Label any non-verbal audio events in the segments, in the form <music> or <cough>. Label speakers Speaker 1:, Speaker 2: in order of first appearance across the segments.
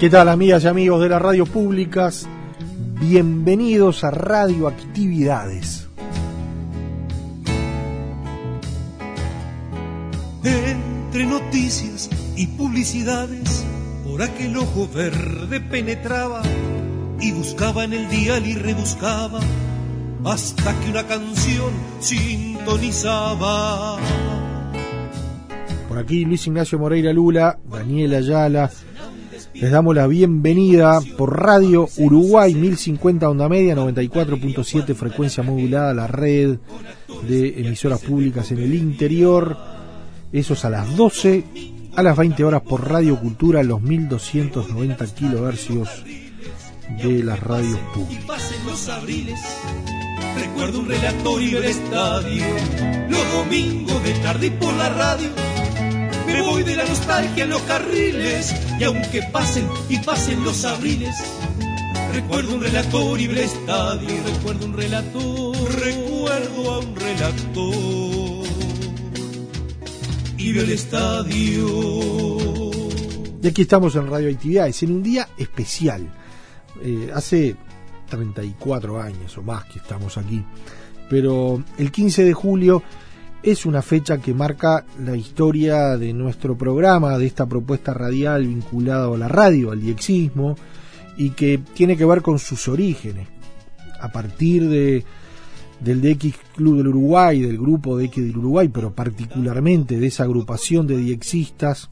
Speaker 1: ¿Qué tal amigas y amigos de las radio públicas? Bienvenidos a Radioactividades.
Speaker 2: Entre noticias y publicidades, por aquel ojo verde penetraba y buscaba en el dial y rebuscaba hasta que una canción sintonizaba.
Speaker 1: Por aquí Luis Ignacio Moreira Lula, Daniel Ayala, les damos la bienvenida por Radio Uruguay 1050 onda media, 94.7 frecuencia modulada, la red de emisoras públicas en el interior. Eso es a las 12, a las 20 horas por Radio Cultura, los 1290 kilohercios de las radios públicas.
Speaker 2: Recuerdo un relatorio del estadio, los domingos de tarde y por la radio me voy de la nostalgia en los carriles y aunque pasen y pasen los abriles, recuerdo un relator y el estadio, recuerdo un relator, recuerdo a un relator y el estadio.
Speaker 1: Y aquí estamos en Radio Actividades, en un día especial. Eh, hace 34 años o más que estamos aquí, pero el 15 de julio es una fecha que marca la historia de nuestro programa, de esta propuesta radial vinculada a la radio, al diexismo, y que tiene que ver con sus orígenes. A partir de, del DX Club del Uruguay, del grupo DX del Uruguay, pero particularmente de esa agrupación de diexistas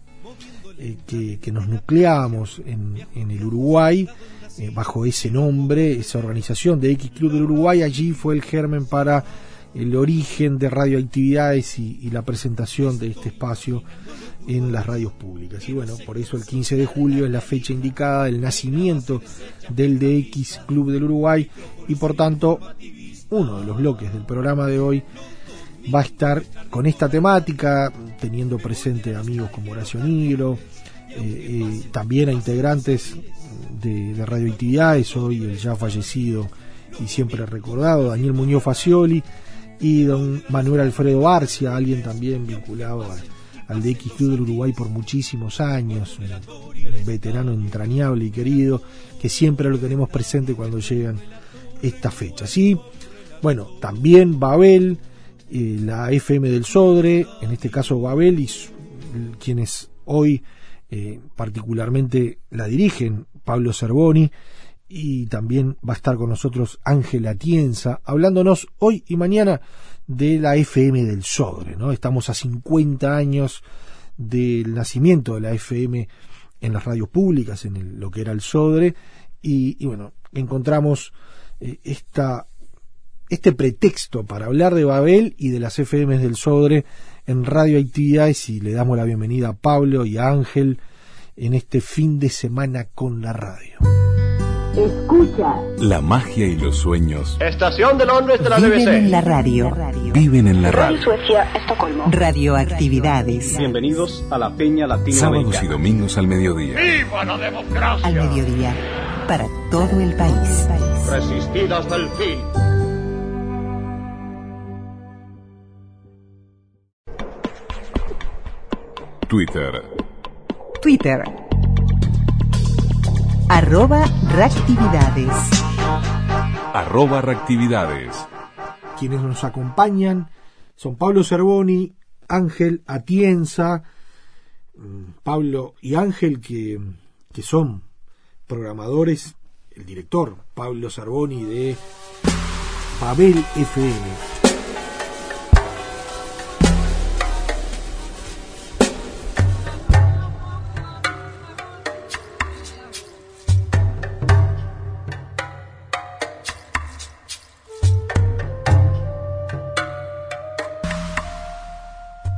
Speaker 1: eh, que, que, nos nucleamos en, en el Uruguay, eh, bajo ese nombre, esa organización de X Club del Uruguay, allí fue el germen para el origen de radioactividades y, la presentación de este espacio en las radios públicas. Y bueno, por eso el 15 de julio es la fecha indicada del nacimiento del DX Club del Uruguay y por tanto uno de los bloques del programa de hoy va a estar con esta temática, teniendo presente amigos como Horacio Nigro, eh, eh, también a integrantes de radioactividades, hoy el ya fallecido y siempre recordado Daniel Muñoz Facioli, y don Manuel Alfredo Arcia, alguien también vinculado al, al DX Club del Uruguay por muchísimos años, un veterano entrañable y querido, que siempre lo tenemos presente cuando llegan estas fechas. Y bueno, también Babel, eh, la FM del Sodre, en este caso Babel, y quienes hoy eh, particularmente la dirigen, Pablo Cervoni, y también va a estar con nosotros Ángela Tienza, hablándonos hoy y mañana de la FM del Sodre, ¿no? Estamos a 50 años del nacimiento de la FM en las radios públicas, en el, lo que era el Sodre, y, bueno, encontramos eh, esta, este pretexto para hablar de Babel y de las FMs del Sodre en radioactividades y le damos la bienvenida a Pablo y a Ángel en este fin de semana con la radio.
Speaker 3: Escucha.
Speaker 4: La magia y los sueños.
Speaker 5: Estación de Londres de la
Speaker 6: Viven
Speaker 5: BBC.
Speaker 6: en la radio.
Speaker 4: Viven en la radio.
Speaker 3: Suecia, Estocolmo.
Speaker 6: Radioactividades.
Speaker 7: Bienvenidos a la Peña
Speaker 4: Sábados y domingos al mediodía.
Speaker 5: ¡Viva la democracia!
Speaker 6: Al mediodía. Para todo el país.
Speaker 5: Resistid hasta el fin.
Speaker 4: Twitter.
Speaker 6: Twitter. Arroba reactividades.
Speaker 4: Arroba reactividades.
Speaker 1: Quienes nos acompañan son Pablo Cervoni, Ángel Atienza, mm, Pablo y Ángel que, que son programadores, el director Pablo Cervoni de Babel FM.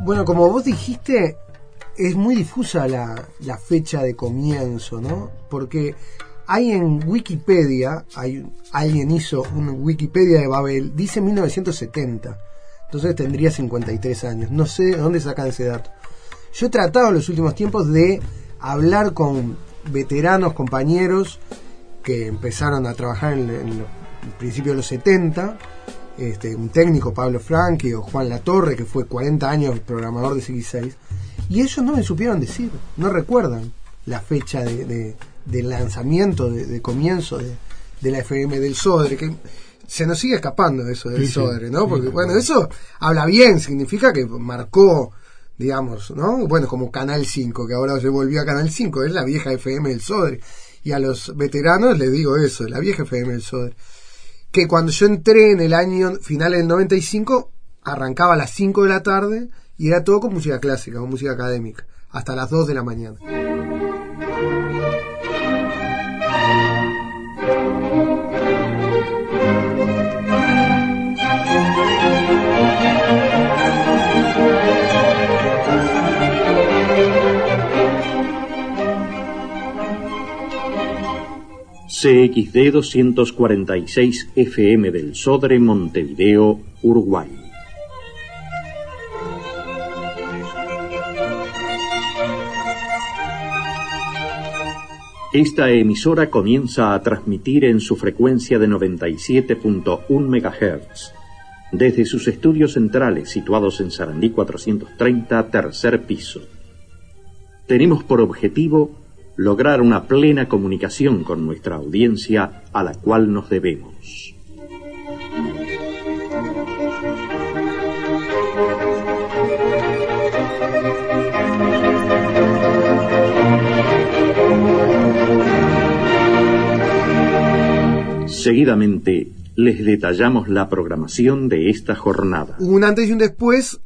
Speaker 7: Bueno, como vos dijiste, es muy difusa la, la fecha de comienzo, ¿no? Porque hay en Wikipedia, hay, alguien hizo un Wikipedia de Babel, dice 1970. Entonces tendría 53 años. No sé de dónde sacan ese dato. Yo he tratado en los últimos tiempos de hablar con veteranos, compañeros que empezaron a trabajar en, en los principios de los 70 este, un técnico, Pablo Franqui o Juan Latorre, que fue 40 años programador de CX6, y ellos no me supieron decir, no recuerdan la fecha de, de, lanzamiento, de, comienzo de, la FM del Sodre, que se nos sigue escapando eso del Sodre, ¿no? Porque, bueno, eso habla bien, significa que marcó, digamos, ¿no? Bueno, como Canal 5, que ahora se volvió a Canal 5, es la vieja FM del Sodre. Y a los veteranos les digo eso, la vieja FM del Sodre que cuando yo entré en el año final del 95, arrancaba a las 5 de la tarde y era todo con música clásica, con música académica, hasta las 2 de la mañana.
Speaker 8: CXD 246 FM del Sodre Montevideo, Uruguay. Esta emisora comienza a transmitir en su frecuencia de 97.1 MHz desde sus estudios centrales situados en Sarandí 430, tercer piso. Tenemos por objetivo lograr una plena comunicación con nuestra audiencia a la cual nos debemos. Seguidamente les detallamos la programación de esta jornada.
Speaker 7: Un antes y un después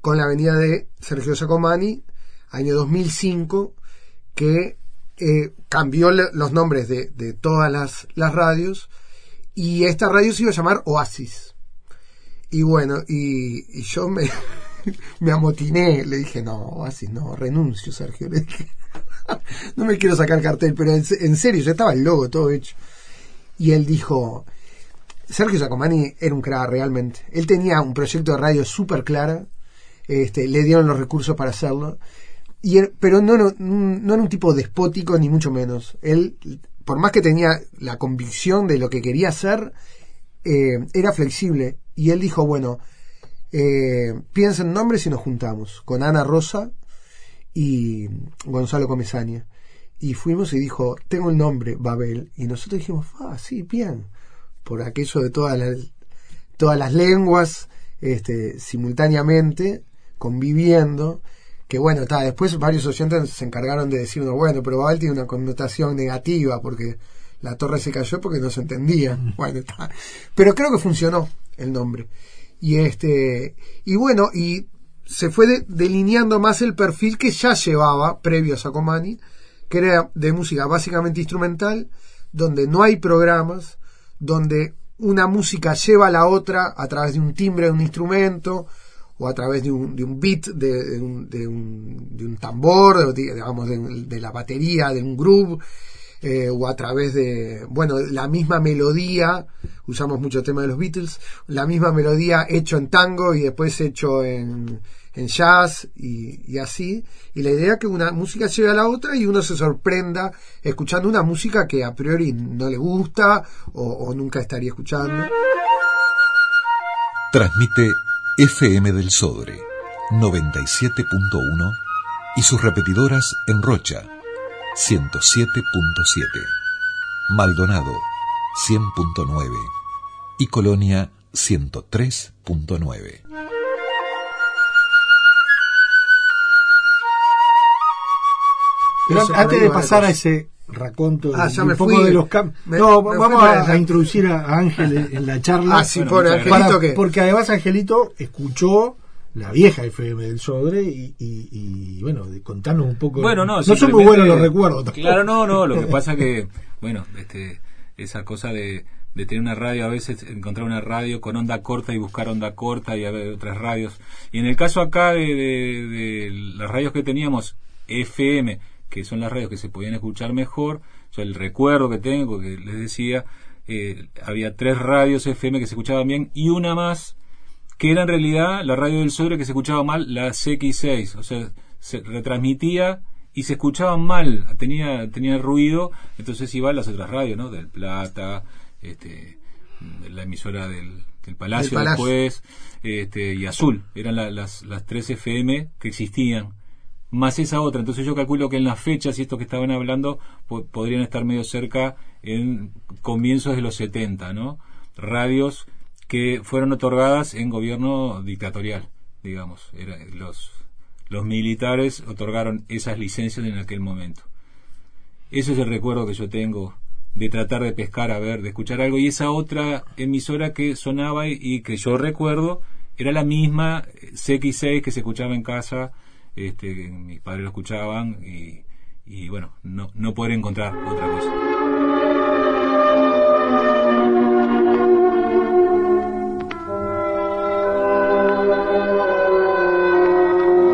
Speaker 7: con la venida de Sergio Sacomani, año 2005, que eh, cambió los nombres de, todas las, radios y esta radio se iba a llamar Oasis. Y bueno, y, yo me, <laughs> me amotiné, le dije, no, Oasis, no, renuncio, Sergio. Le dije, <laughs> no me quiero sacar cartel, pero en, serio, ya estaba el logo todo hecho. Y él dijo, Sergio Sacomani era un crack realmente. Él tenía un proyecto de radio súper clara, este, le dieron los recursos para hacerlo pero no, no, no era un tipo despótico, ni mucho menos. Él, por más que tenía la convicción de lo que quería hacer, eh, era flexible. Y él dijo, bueno, eh, piensa en nombres y nos juntamos. Con Ana Rosa y Gonzalo Comesaña. Y fuimos y dijo, tengo el nombre, Babel. Y nosotros dijimos, ah, sí, bien. Por aquello de todas las, todas las lenguas, este, simultáneamente, conviviendo que bueno, está, después varios oyentes se encargaron de decir, bueno, pero Babel tiene una connotación negativa porque la torre se cayó porque no se entendía. <laughs> Bueno, está. Pero creo que funcionó el nombre. Y este, y bueno, y se fue delineando más el perfil que ya llevaba previo a Sacomani, que era de música básicamente instrumental, donde no hay programas, donde una música lleva a la otra a través de un timbre de un instrumento, o a través de un, de un beat, de, un, de, un, de un tambor, digamos, de, la batería, de un groove, eh, o a través de, bueno, la misma melodía, usamos mucho el tema de los Beatles, la misma melodía hecho en tango y después hecho en, en jazz y, y, así. Y la idea es que una música lleve a la otra y uno se sorprenda escuchando una música que a priori no le gusta o, o nunca estaría escuchando.
Speaker 4: Transmite FM del Sodre 97.1 y sus repetidoras en Rocha 107.7. Maldonado 100.9 y Colonia 103.9.
Speaker 1: Pero antes de pasar a ese raconto
Speaker 7: Ah, ya
Speaker 1: un
Speaker 7: me
Speaker 1: poco
Speaker 7: fui.
Speaker 1: de los cambios. No,
Speaker 7: me
Speaker 1: vamos a, a introducir a Ángel en, la charla.
Speaker 7: Ah, sí,
Speaker 9: Bueno,
Speaker 7: Angelito
Speaker 1: Para-
Speaker 7: que...
Speaker 1: Porque además Angelito escuchó la vieja FM del Sodre y, y- y, bueno, de- contanos un poco.
Speaker 9: Bueno, no,
Speaker 1: no son muy buenos los recuerdos. tampoco.
Speaker 9: Claro, no, no, lo que <laughs> pasa que, bueno, este, esa cosa de, de tener una radio, a veces encontrar una radio con onda corta y buscar onda corta y a ver otras radios. Y en el caso acá de, de- de las radios que teníamos, FM, que son las radios que se podían escuchar mejor, yo el recuerdo que tengo, que les decía, eh, había tres radios FM que se escuchaban bien y una más que era en realidad la radio del Sodre que se escuchaba mal, la CX6, o sea, se retransmitía y se escuchaba mal, tenía tenía ruido, entonces iba a las otras radios, ¿no? Del Plata, este, de la emisora del, del Palacio, después, este, y Azul, eran la- las, las tres FM que existían, más esa otra, entonces yo calculo que en las fechas y esto que estaban hablando po- podrían estar medio cerca en comienzos de los 70, ¿no? Radios que fueron otorgadas en gobierno dictatorial, digamos. Era, los, los militares otorgaron esas licencias en aquel momento. Ese es el recuerdo que yo tengo de tratar de pescar, a ver, de escuchar algo. Y esa otra emisora que sonaba y, y que yo recuerdo era la misma eh, CX6 que se escuchaba en casa, este, mis padres lo escuchaban y, y bueno, no, no poder encontrar otra cosa.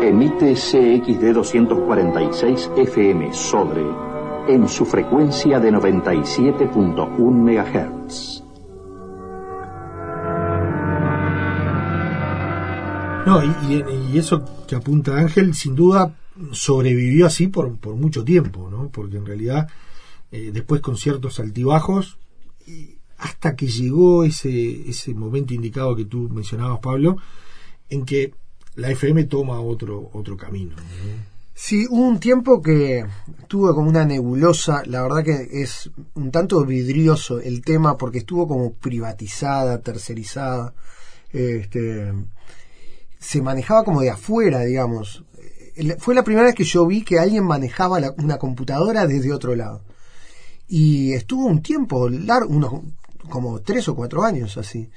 Speaker 8: Emite CXD 246 FM Sodre en su frecuencia de 97.1 MHz.
Speaker 1: No, y, eso que apunta Ángel, sin duda sobrevivió así por, por mucho tiempo, ¿no? Porque en realidad, eh, después con ciertos altibajos, y hasta que llegó ese, ese momento indicado que tú mencionabas, Pablo, en que la FM toma otro, otro camino. ¿no?
Speaker 7: Sí, hubo un tiempo que tuvo como una nebulosa, la verdad que es un tanto vidrioso el tema porque estuvo como privatizada, tercerizada, este, se manejaba como de afuera, digamos. El- Fue la primera vez que yo vi que alguien manejaba la- una computadora desde otro lado. Y estuvo un tiempo largo, unos como tres o cuatro años así.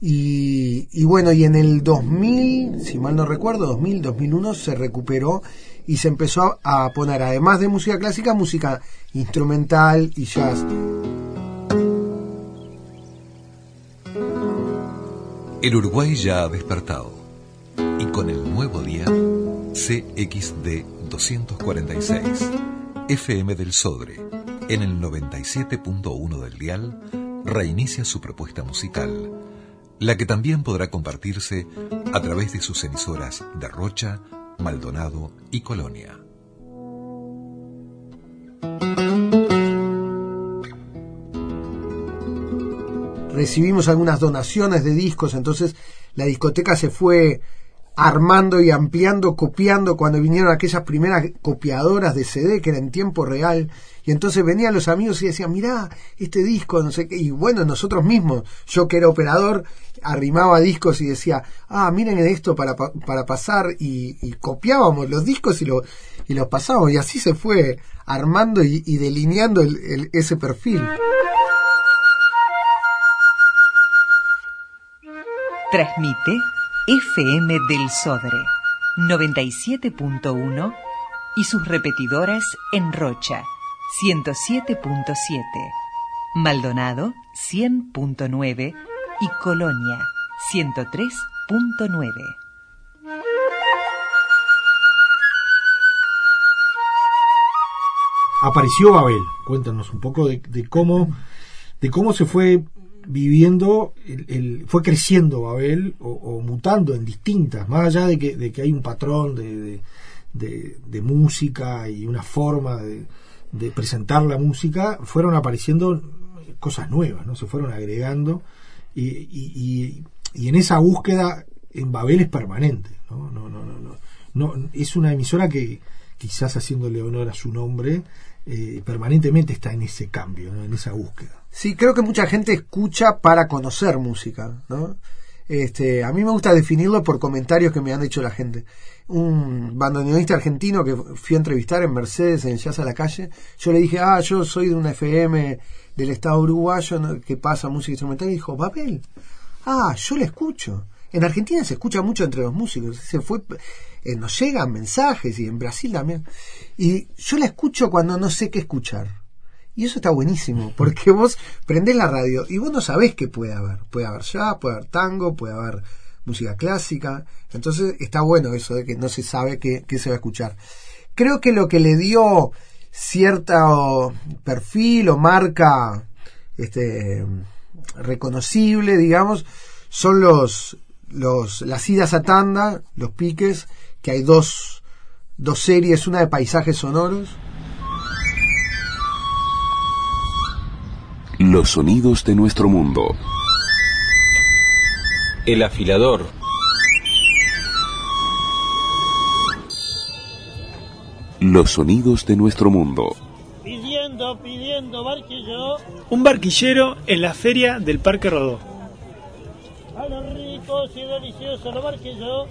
Speaker 7: Y, y bueno, y en el 2000, si mal no recuerdo, 2000, 2001 se recuperó y se empezó a, a poner, además de música clásica, música instrumental y jazz.
Speaker 4: El Uruguay ya ha despertado con el nuevo día CXD 246 FM del Sodre en el 97.1 del dial reinicia su propuesta musical, la que también podrá compartirse a través de sus emisoras de Rocha, Maldonado y Colonia.
Speaker 7: recibimos algunas donaciones de discos, entonces la discoteca se fue armando y ampliando, copiando cuando vinieron aquellas primeras copiadoras de CD que era en tiempo real. Y entonces venían los amigos y decían mirá este disco no sé qué y bueno nosotros mismos yo que era operador arrimaba discos y decía ah miren esto para, pa- para pasar y, copiábamos los discos y, lo, y los pasábamos. Y así se fue armando y, delineando el- el- ese perfil.
Speaker 6: Transmite FM del Sodre 97.1 y sus repetidoras en Rocha 107.7, Maldonado 100.9 y Colonia 103.9.
Speaker 1: apareció Babel. Cuéntanos un poco de, de cómo de cómo se fue viviendo, el, el- fue creciendo Babel o, o mutando en distintas, más allá de que, de que hay un patrón de, de- música y una forma de, de presentar la música, fueron apareciendo cosas nuevas, ¿no? Se fueron agregando y, y- y- y en esa búsqueda en Babel es permanente, ¿no? No, no, no, no. No, es una emisora que quizás haciéndole honor a su nombre eh, permanentemente está en ese cambio, ¿no? en esa búsqueda.
Speaker 7: Sí, creo que mucha gente escucha para conocer música, ¿no? Este, a mí me gusta definirlo por comentarios que me han hecho la gente. Un bandoneonista argentino que fui a entrevistar en Mercedes, en Jazz a la calle, yo le dije, ah, yo soy de una FM del Estado uruguayo que pasa música instrumental, y dijo, Babel, ah, yo la escucho. En Argentina se escucha mucho entre los músicos, se fue, eh, nos llegan mensajes y en Brasil también. Y yo la escucho cuando no sé qué escuchar. Y eso está buenísimo, porque vos prendés la radio y vos no sabés qué puede haber. Puede haber jazz, puede haber tango, puede haber música clásica. Entonces está bueno eso de que no se sabe qué, qué se va a escuchar. Creo que lo que le dio cierto perfil o marca este reconocible, digamos, son los, los las idas a tanda, los piques, que hay dos, dos series, una de paisajes sonoros
Speaker 10: Los sonidos de nuestro mundo.
Speaker 11: El afilador.
Speaker 10: Los sonidos de nuestro mundo.
Speaker 12: Pidiendo, pidiendo barquillo.
Speaker 13: Un barquillero en la feria del Parque Rodó.
Speaker 12: A los ricos y deliciosos los barquillos.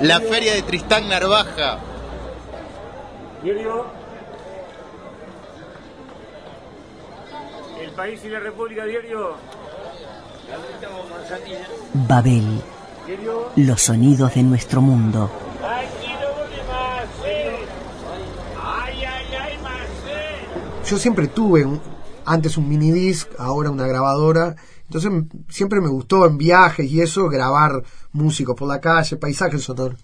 Speaker 14: La feria de Tristán Narvaja.
Speaker 15: Diario. El país y la República, diario.
Speaker 6: Babel. Los sonidos de nuestro mundo.
Speaker 7: Yo siempre tuve un- antes un mini disc, ahora una grabadora. Entonces siempre me gustó en viajes y eso grabar músicos por la calle, paisajes sonoros.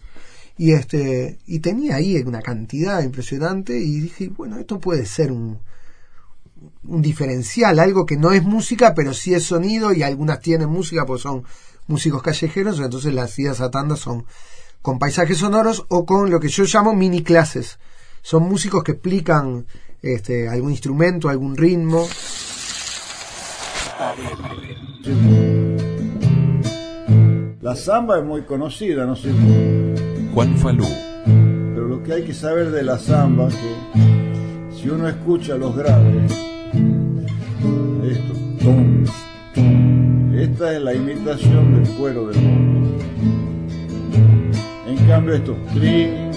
Speaker 7: Y este y tenía ahí una cantidad impresionante y dije, bueno, esto puede ser un un diferencial, algo que no es música, pero sí es sonido y algunas tienen música porque son músicos callejeros, entonces las idas a tanda son con paisajes sonoros o con lo que yo llamo mini clases. Son músicos que explican este, algún instrumento, algún ritmo.
Speaker 16: La samba es muy conocida, no sé.
Speaker 4: Juan Falú.
Speaker 16: Pero lo que hay que saber de la samba que si uno escucha los graves, esto, tum, tum, esta es la imitación del cuero del bombo. En cambio esto, trin,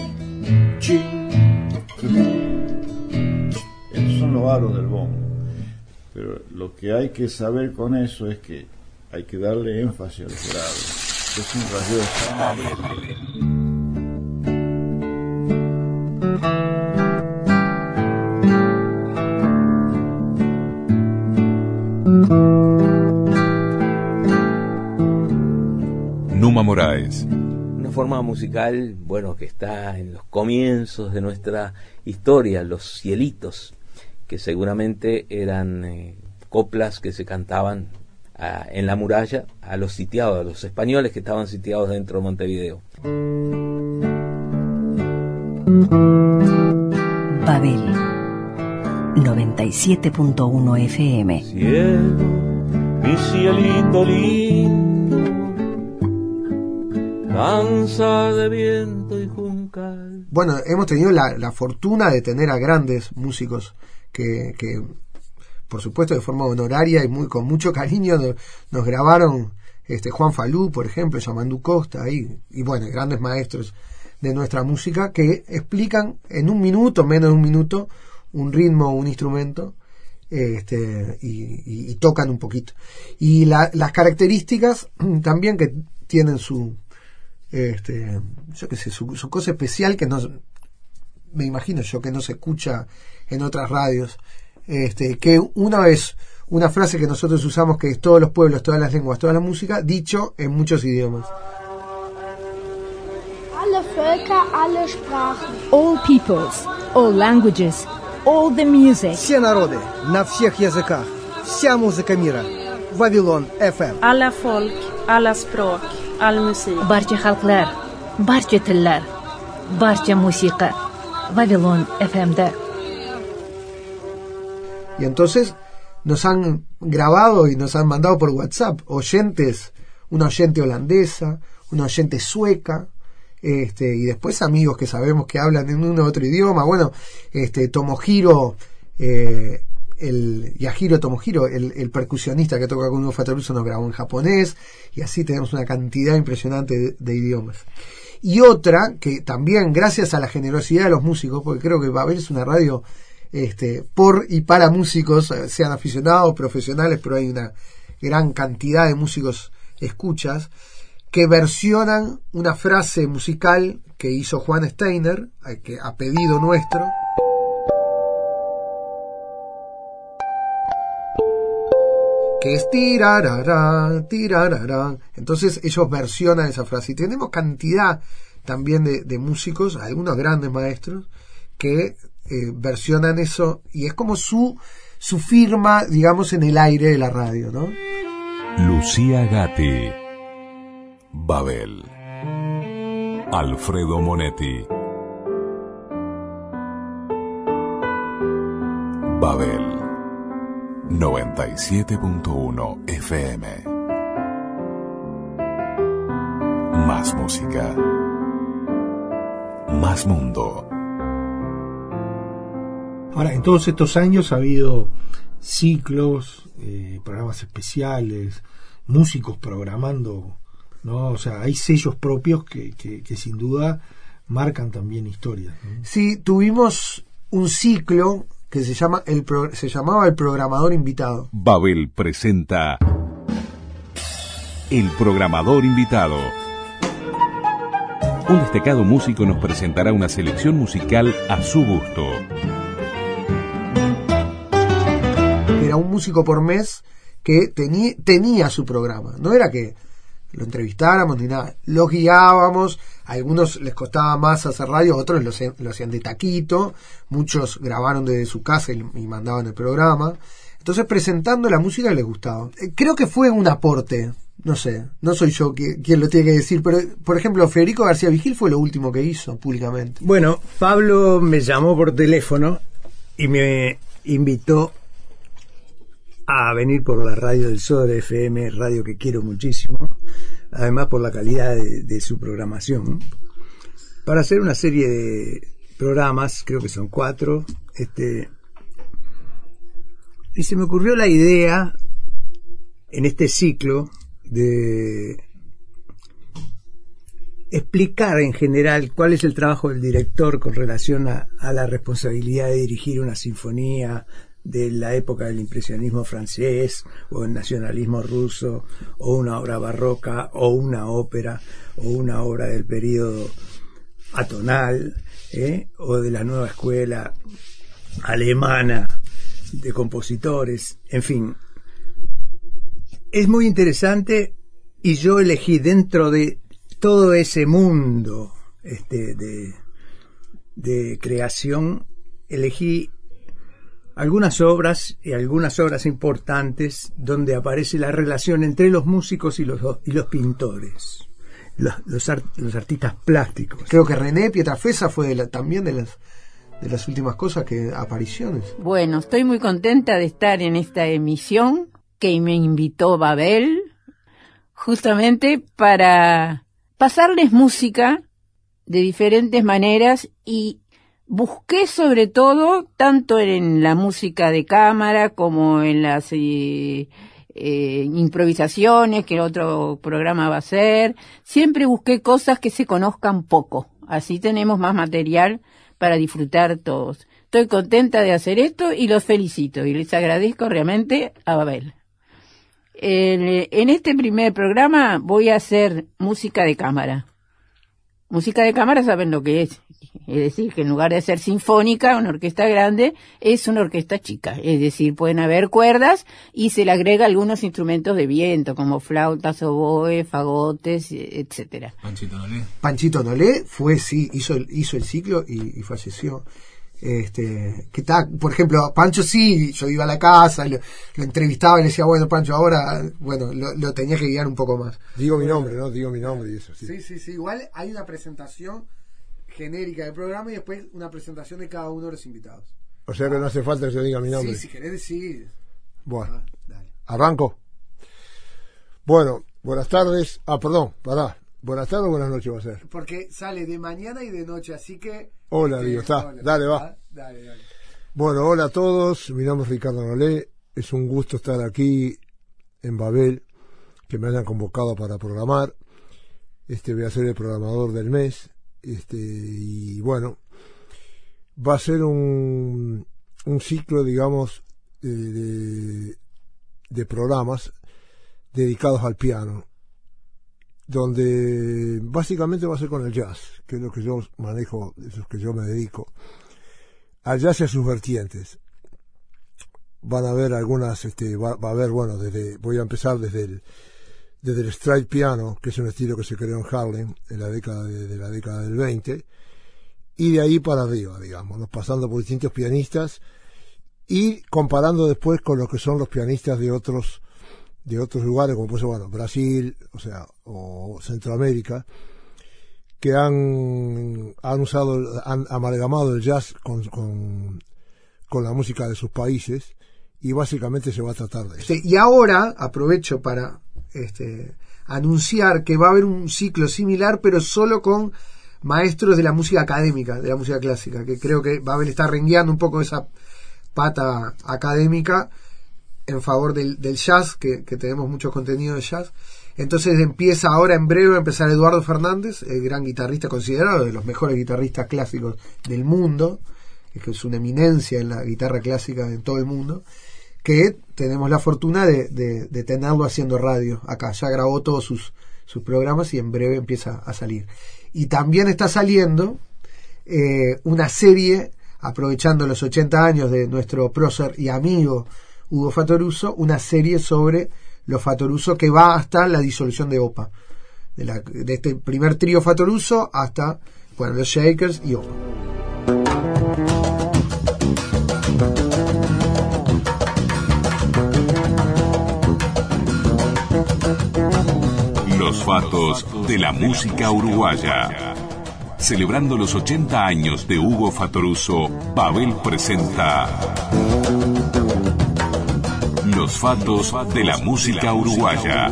Speaker 16: chin, trin, estos son los aros del bombo. Pero lo que hay que saber con eso es que hay que darle énfasis a los graves. Es un rasgueo de samba.
Speaker 4: Numa Moraes.
Speaker 11: Una forma musical, bueno, que está en los comienzos de nuestra historia, los cielitos, que seguramente eran eh, coplas que se cantaban a- en la muralla a los sitiados, a los españoles que estaban sitiados dentro de Montevideo.
Speaker 6: Babel 97.1 FM.
Speaker 2: Cielo, mi cielito lindo, danza de viento y juncal.
Speaker 7: Bueno, hemos tenido la, la fortuna de tener a grandes músicos que, por supuesto, de forma honoraria y muy con mucho cariño nos, grabaron este Juan Falú, por ejemplo, Yamandu Costa y, bueno, grandes maestros de nuestra música que explican en un minuto, menos de un minuto, un ritmo un instrumento este, y tocan un poquito. Y la- las características <clears throat> también que tienen su, este, yo qué sé, su, su cosa especial que no, me imagino yo que no se escucha en otras radios, este, que una vez, una frase que nosotros usamos que es todos los pueblos, todas las lenguas, toda la música, dicho en muchos idiomas.
Speaker 17: Alle Völker, alle Sprachen.
Speaker 18: All peoples, all languages, all the music.
Speaker 19: Все народы, на всех языках, вся музыка мира. Вавилон FM.
Speaker 20: Alla folk, alla språk, all musik.
Speaker 18: Barcha xalqlar, barcha tillar, barcha musiqa. Vavilon FM'da.
Speaker 7: Y entonces nos han grabado y nos han mandado por WhatsApp oyentes una oyente holandesa, una oyente sueca, este, y después amigos que sabemos que hablan en un u otro idioma. Bueno, este, Tomohiro, eh, el Yahiro Tomohiro, el, el percusionista que toca con un Fataruso, nos grabó en japonés, y así tenemos una cantidad impresionante de, de idiomas. Y otra que también, gracias a la generosidad de los músicos, porque creo que Babel es una radio este, por y para músicos, eh, sean aficionados, profesionales, pero hay una gran cantidad de músicos escuchas, que versionan una frase musical que hizo Juan Steiner, que, a pedido nuestro. que es tirarará, tirarará. Entonces ellos versionan esa frase. Y tenemos cantidad también de músicos, algunos grandes maestros, que eh, versionan eso y es como su, su firma, digamos, en el aire de la radio, ¿no?
Speaker 10: Lucía Gatti. Babel. Alfredo Monetti. Babel. 97.1 FM. Más música. Más mundo.
Speaker 1: Ahora, en todos estos años ha habido ciclos, eh, programas especiales, músicos programando, ¿no? O sea, hay sellos propios que, que, que sin duda marcan también historias. ¿no?
Speaker 7: Sí, tuvimos un ciclo que se llama el pro, se llamaba el programador invitado.
Speaker 10: Babel presenta El programador invitado. Un destacado músico nos presentará una selección musical a su gusto.
Speaker 7: Era un músico por mes que tenía, su programa. No era que lo entrevistáramos ni nada. Los guiábamos, a algunos les costaba más hacer radio, otros lo, lo hacían de taquito, muchos grabaron desde su casa y, y, mandaban el programa. Entonces presentando la música les gustaba. Eh, creo que fue un aporte, no sé, no soy yo quien, quien lo tiene que decir, pero por ejemplo Federico García Vigil fue lo último que hizo públicamente.
Speaker 21: Bueno, Pablo me llamó por teléfono y me invitó a venir por la radio del Sodre FM, radio que quiero muchísimo, además por la calidad de, su programación, para hacer una serie de programas, creo que son cuatro, este, y se me ocurrió la idea en este ciclo de explicar en general cuál es el trabajo del director con relación a la responsabilidad de dirigir una sinfonía, de la época del impresionismo francés o el nacionalismo ruso o una obra barroca o una ópera o una obra del periodo atonal ¿eh? o de la nueva escuela alemana de compositores, en fin. Es muy interesante y yo elegí dentro de todo ese mundo este, de, de creación, elegí algunas obras y algunas obras importantes donde aparece la relación entre los músicos y los, y los pintores, los, los, art, los artistas plásticos.
Speaker 7: Creo que René Pietrafesa fue de la, también de las, de las últimas cosas que apariciones.
Speaker 22: Bueno, estoy muy contenta de estar en esta emisión que me invitó Babel justamente para pasarles música de diferentes maneras y busqué sobre todo, tanto en la música de cámara como en las eh, eh, improvisaciones que el otro programa va a hacer, siempre busqué cosas que se conozcan poco. Así tenemos más material para disfrutar todos. Estoy contenta de hacer esto y los felicito y les agradezco realmente a Babel. El, en este primer programa voy a hacer música de cámara. Música de cámara saben lo que es. Es decir, que en lugar de ser sinfónica, una orquesta grande, es una orquesta chica. Es decir, pueden haber cuerdas y se le agrega algunos instrumentos de viento, como flautas, oboe, fagotes, etcétera.
Speaker 9: Panchito Nolé.
Speaker 7: Panchito Nolé fue, sí, hizo, hizo el ciclo y, y falleció. Este, que está, por ejemplo, Pancho sí, yo iba a la casa, lo, lo, entrevistaba y le decía, bueno, Pancho, ahora, bueno, lo, lo tenía que guiar un poco más.
Speaker 23: Digo mi nombre, ¿no? Digo mi nombre y eso, sí.
Speaker 7: Sí, sí, sí, igual hay una presentación genérica del programa y después una presentación de cada uno de los invitados.
Speaker 23: O sea que no hace falta que yo diga mi nombre.
Speaker 7: Sí, si querés decir.
Speaker 23: Bueno, ah, arranco. Bueno, Buenas tardes. Ah, perdón, pará. Buenas tardes o buenas noches va a ser.
Speaker 7: Porque sale de mañana y de noche, así que.
Speaker 23: Hola, digo, está.
Speaker 7: hola.
Speaker 23: Dale, va.
Speaker 7: Ah, Dale, dale.
Speaker 23: Bueno, hola a todos. Mi nombre es Ricardo Nolé. Es un gusto estar aquí en Babel, que me hayan convocado para programar. Este voy a ser el programador del mes. Este, y bueno, va a ser un, un ciclo, digamos, de, de, de programas dedicados al piano, donde básicamente va a ser con el jazz, que es lo que yo manejo, es que yo me dedico, al jazz y a sus vertientes. Van a haber algunas, este, va, va a haber, bueno, desde, voy a empezar desde el, desde el stride piano, que es un estilo que se creó en Harlem en la década de, la década del 20, y de ahí para arriba, digamos, pasando por distintos pianistas y comparando después con lo que son los pianistas de otros de otros lugares como puede ser bueno Brasil o sea o Centroamérica que han han usado han amalgamado el jazz con, con, con la música de sus países y básicamente se va a tratar de eso.
Speaker 7: Este, y ahora aprovecho para este, anunciar que va a haber un ciclo similar, pero solo con maestros de la música académica, de la música clásica, que creo que Babel está rengueando un poco esa pata académica en favor del, jazz, que, que, tenemos mucho contenido de jazz. Entonces empieza ahora en breve a empezar Eduardo Fernández, el gran guitarrista considerado de los mejores guitarristas clásicos del mundo, que es una eminencia en la guitarra clásica en todo el mundo, que tenemos la fortuna de, tenerlo haciendo radio acá. Ya grabó todos sus, programas y en breve empieza a salir. Y también está saliendo eh, una serie, aprovechando los 80 años de nuestro prócer y amigo Hugo Fatoruso, una serie sobre los Fatoruso que va hasta la disolución de OPA. De, de este primer trío Fatoruso hasta bueno, los Shakers y OPA.
Speaker 10: Fatos de la música uruguaya. Celebrando los 80 años de Hugo Fatoruso, Babel presenta Los fatos de la música uruguaya.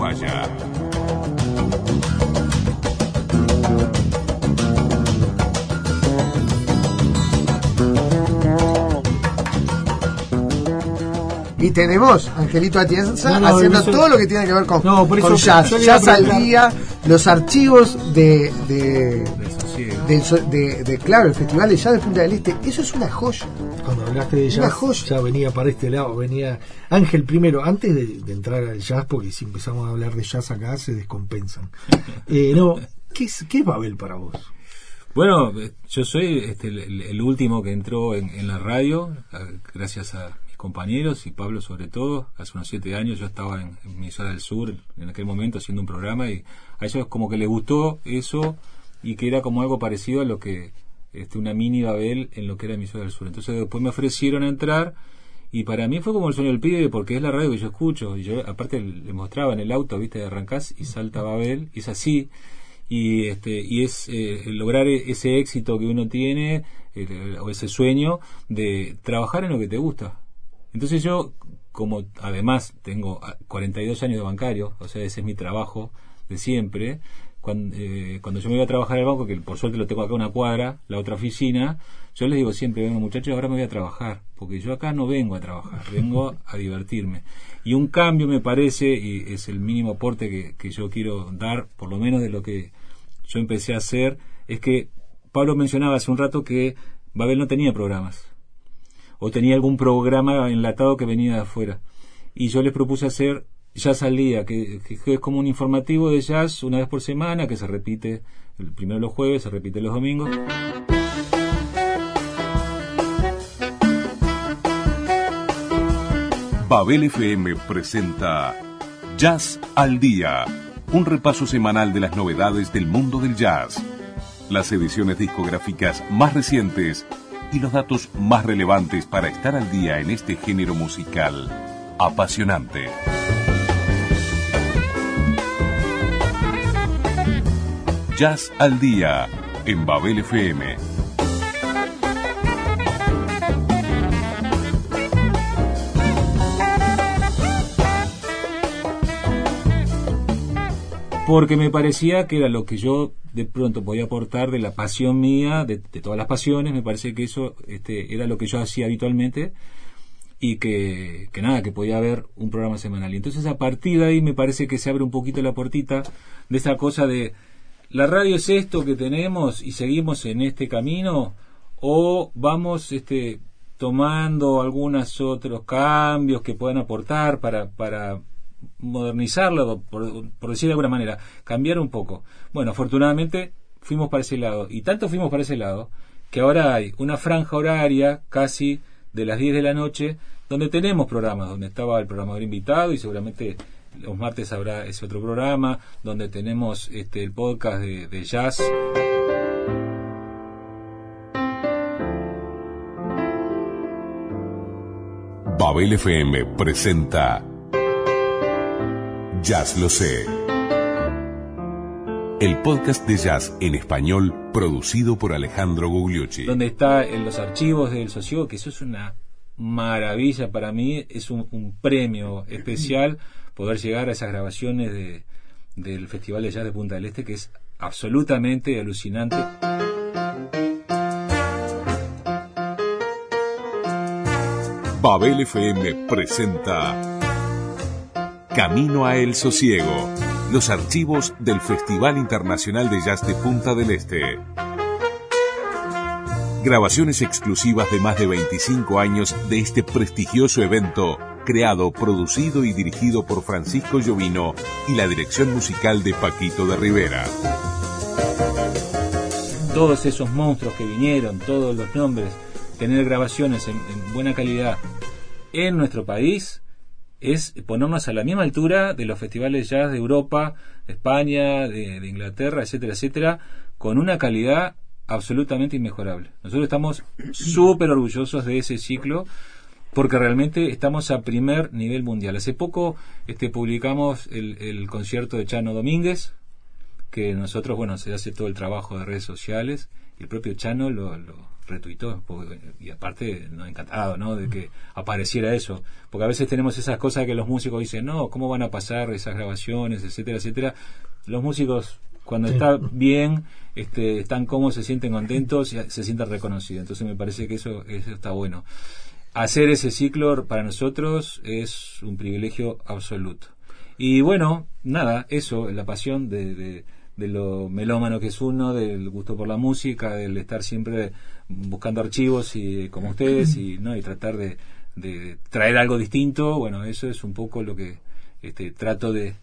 Speaker 7: Y tenemos Angelito Atienza
Speaker 1: No, no,
Speaker 7: haciendo
Speaker 1: eso-
Speaker 7: todo lo que tiene que ver con,
Speaker 1: No, por
Speaker 7: con
Speaker 1: eso
Speaker 7: jazz. Jazz al
Speaker 1: preguntar-
Speaker 7: día, los archivos de, de, del so- de, de, claro, el Festival de Jazz de Punta del Este. Eso es una joya.
Speaker 1: Cuando hablaste de
Speaker 7: Una
Speaker 1: jazz,
Speaker 7: joya.
Speaker 1: ya venía para este lado, venía Ángel primero, antes de, de entrar al jazz, porque si empezamos a hablar de jazz acá se descompensan. Eh, no, ¿qué es, ¿qué es Babel para vos?
Speaker 9: Bueno, eh, yo soy este, el, el último que entró en, en la radio, eh, gracias a compañeros y Pablo sobre todo. Hace unos siete años yo estaba en, en del Sur, en aquel momento haciendo un programa y a ellos como que les gustó eso y que era como algo parecido a lo que este, una mini Babel en lo que era Minnesota del Sur. Entonces después me ofrecieron a entrar y para mí fue como el sueño del pibe porque es la radio que yo escucho y yo aparte le mostraba en el auto, viste, arrancás y salta Babel, y es así y este y es eh, lograr e- ese éxito que uno tiene eh, o ese sueño de trabajar en lo que te gusta entonces yo como además tengo ah, 42 años de bancario o sea ese es mi trabajo de siempre cuando, cuando yo me iba a trabajar al banco que por suerte lo tengo acá una cuadra la otra oficina yo les digo siempre venga muchachos ahora me voy a trabajar porque yo acá no vengo a trabajar vengo a divertirme. Y un cambio me parece y es el mínimo aporte que, que yo quiero dar por lo menos de lo que yo empecé a hacer es que Pablo mencionaba hace un rato que Babel no tenía programas o tenía algún programa enlatado que venía de afuera. Y yo les propuse hacer Jazz al día que, que- es como un informativo de jazz una vez por semana que se repite el primero los jueves se repite los domingos.
Speaker 10: Babel FM presenta Jazz al Día, un repaso semanal de las novedades del mundo del jazz, las ediciones discográficas más recientes y los datos más relevantes para estar al día en este género musical apasionante. Jazz al Día en Babel FM.
Speaker 9: Porque me parecía que era lo que yo de pronto podía aportar de la pasión mía, de, de todas las pasiones, me parece que eso este, era lo que yo hacía habitualmente y que, nada, que podía haber un programa semanal. Y entonces a partir de ahí me parece que se abre un poquito la puertita de esa cosa de la radio es esto que tenemos y seguimos en este camino o vamos este tomando algunos otros cambios que puedan aportar para, para modernizarlo, por, por decir de alguna manera, cambiar un poco. Bueno, afortunadamente fuimos para ese lado y tanto fuimos para ese lado que ahora hay una franja horaria casi de las 10 de la noche donde tenemos programas, donde estaba el programador invitado y seguramente los martes habrá ese otro programa, donde tenemos este, el podcast de, de jazz.
Speaker 10: Babel FM presenta Jazz Lo Sé. El podcast de jazz en español producido por Alejandro Gugliucci.
Speaker 9: donde está en los archivos del sociólogo, que eso es una maravilla para mí, es un, un premio especial poder llegar a esas grabaciones de, del Festival de Jazz de Punta del Este, que es absolutamente alucinante.
Speaker 10: Babel FM presenta Camino a El Sosiego, los archivos del Festival Internacional de Jazz de Punta del Este. Grabaciones exclusivas de más de 25 años de este prestigioso evento, creado, producido y dirigido por Francisco Llovino y la dirección musical de Paquito de Rivera.
Speaker 9: Todos esos monstruos que vinieron, todos los nombres, tener grabaciones en, en buena calidad en nuestro país es ponernos a la misma altura de los festivales jazz de Europa, de España, de, de Inglaterra, etcétera, etcétera, con una calidad absolutamente inmejorable. Nosotros estamos súper orgullosos de ese ciclo porque realmente estamos a primer nivel mundial. Hace poco este, publicamos el, el concierto de Chano Domínguez, que nosotros, bueno, se hace todo el trabajo de redes sociales, y el propio Chano lo, lo retuitó, porque- y aparte, no, encantado, ¿no?, de que apareciera eso, porque a veces tenemos esas cosas que los músicos dicen, no, ¿cómo van a pasar esas grabaciones, etcétera, etcétera? Los músicos, cuando
Speaker 1: Sí.
Speaker 9: está bien, este, están cómodos, se sienten contentos y se sienten reconocidos, entonces me parece que eso, eso está bueno. Hacer ese ciclo para nosotros es un privilegio absoluto. Y bueno, nada, eso, la pasión de, de, de lo melómano que es uno, del gusto por la música, del estar siempre buscando archivos y como ustedes y no y tratar de, de traer algo distinto, bueno, eso es un poco lo que este, trato de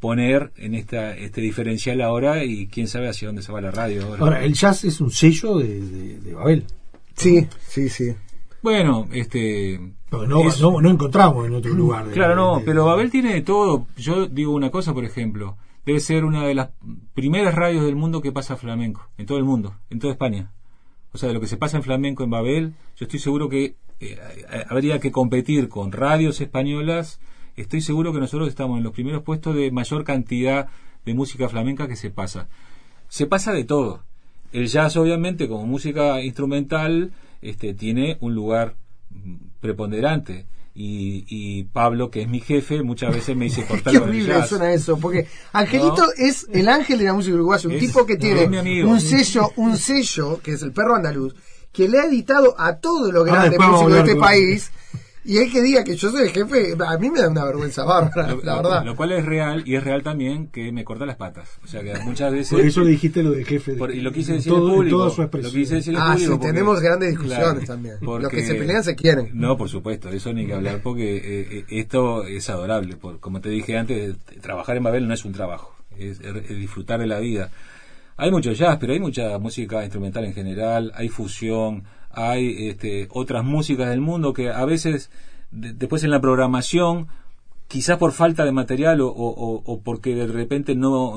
Speaker 9: poner en esta este diferencial ahora y quién sabe hacia dónde se va la radio ahora.
Speaker 1: Ahora, el jazz es un sello de, de- de Babel.
Speaker 7: Sí, sí, sí.
Speaker 9: Bueno, este
Speaker 1: no,
Speaker 9: es-
Speaker 1: no, no encontramos en otro lugar. de-
Speaker 9: Claro, no,
Speaker 1: de-
Speaker 9: pero Babel tiene de todo. Yo digo una cosa, por ejemplo, debe ser una de las primeras radios del mundo que pasa flamenco, en todo el mundo, en toda España. O sea, de lo que se pasa en flamenco en Babel, yo estoy seguro que eh, eh, habría que competir con radios españolas. Estoy seguro que nosotros estamos en los primeros puestos de mayor cantidad de música flamenca que se pasa. Se pasa de todo. El jazz, obviamente, como música instrumental, este, tiene un lugar mm, preponderante. Y, y Pablo, que es mi jefe, muchas veces me dice <laughs> cortar
Speaker 7: Qué horrible suena eso, porque Angelito
Speaker 9: No.
Speaker 7: es el ángel de la música uruguaya, un
Speaker 9: Es-
Speaker 7: tipo que tiene un sello, un sello, que es el perro andaluz, que le ha editado a todos los
Speaker 1: Ah,
Speaker 7: grandes
Speaker 1: después vamos a
Speaker 7: músicos de este país, y él que diga que yo soy el jefe, a mí me da una vergüenza bárbara,
Speaker 9: Lo,
Speaker 7: la
Speaker 9: lo-
Speaker 7: verdad.
Speaker 9: lo cual es real, y es real también que me corta las patas. O sea que muchas veces.
Speaker 1: Por eso le dijiste lo de jefe. de-
Speaker 9: Por- y lo quise decir
Speaker 1: todo-
Speaker 9: en público.
Speaker 1: toda su
Speaker 9: lo
Speaker 1: expresión.
Speaker 9: quise decir en
Speaker 7: Ah,
Speaker 9: público
Speaker 7: sí,
Speaker 9: porque-
Speaker 7: tenemos grandes discusiones
Speaker 9: Claro,
Speaker 7: también.
Speaker 9: porque-
Speaker 7: Los que se pelean se quieren.
Speaker 9: No, por supuesto, de eso ni que hablar porque eh, eh, esto es adorable. Por, como te dije antes, trabajar en Babel no es un trabajo, es, es disfrutar de la vida. Hay mucho jazz, pero hay mucha música instrumental en general, hay fusión, hay este, otras músicas del mundo que a veces de- después en la programación quizás por falta de material o, o- porque de repente no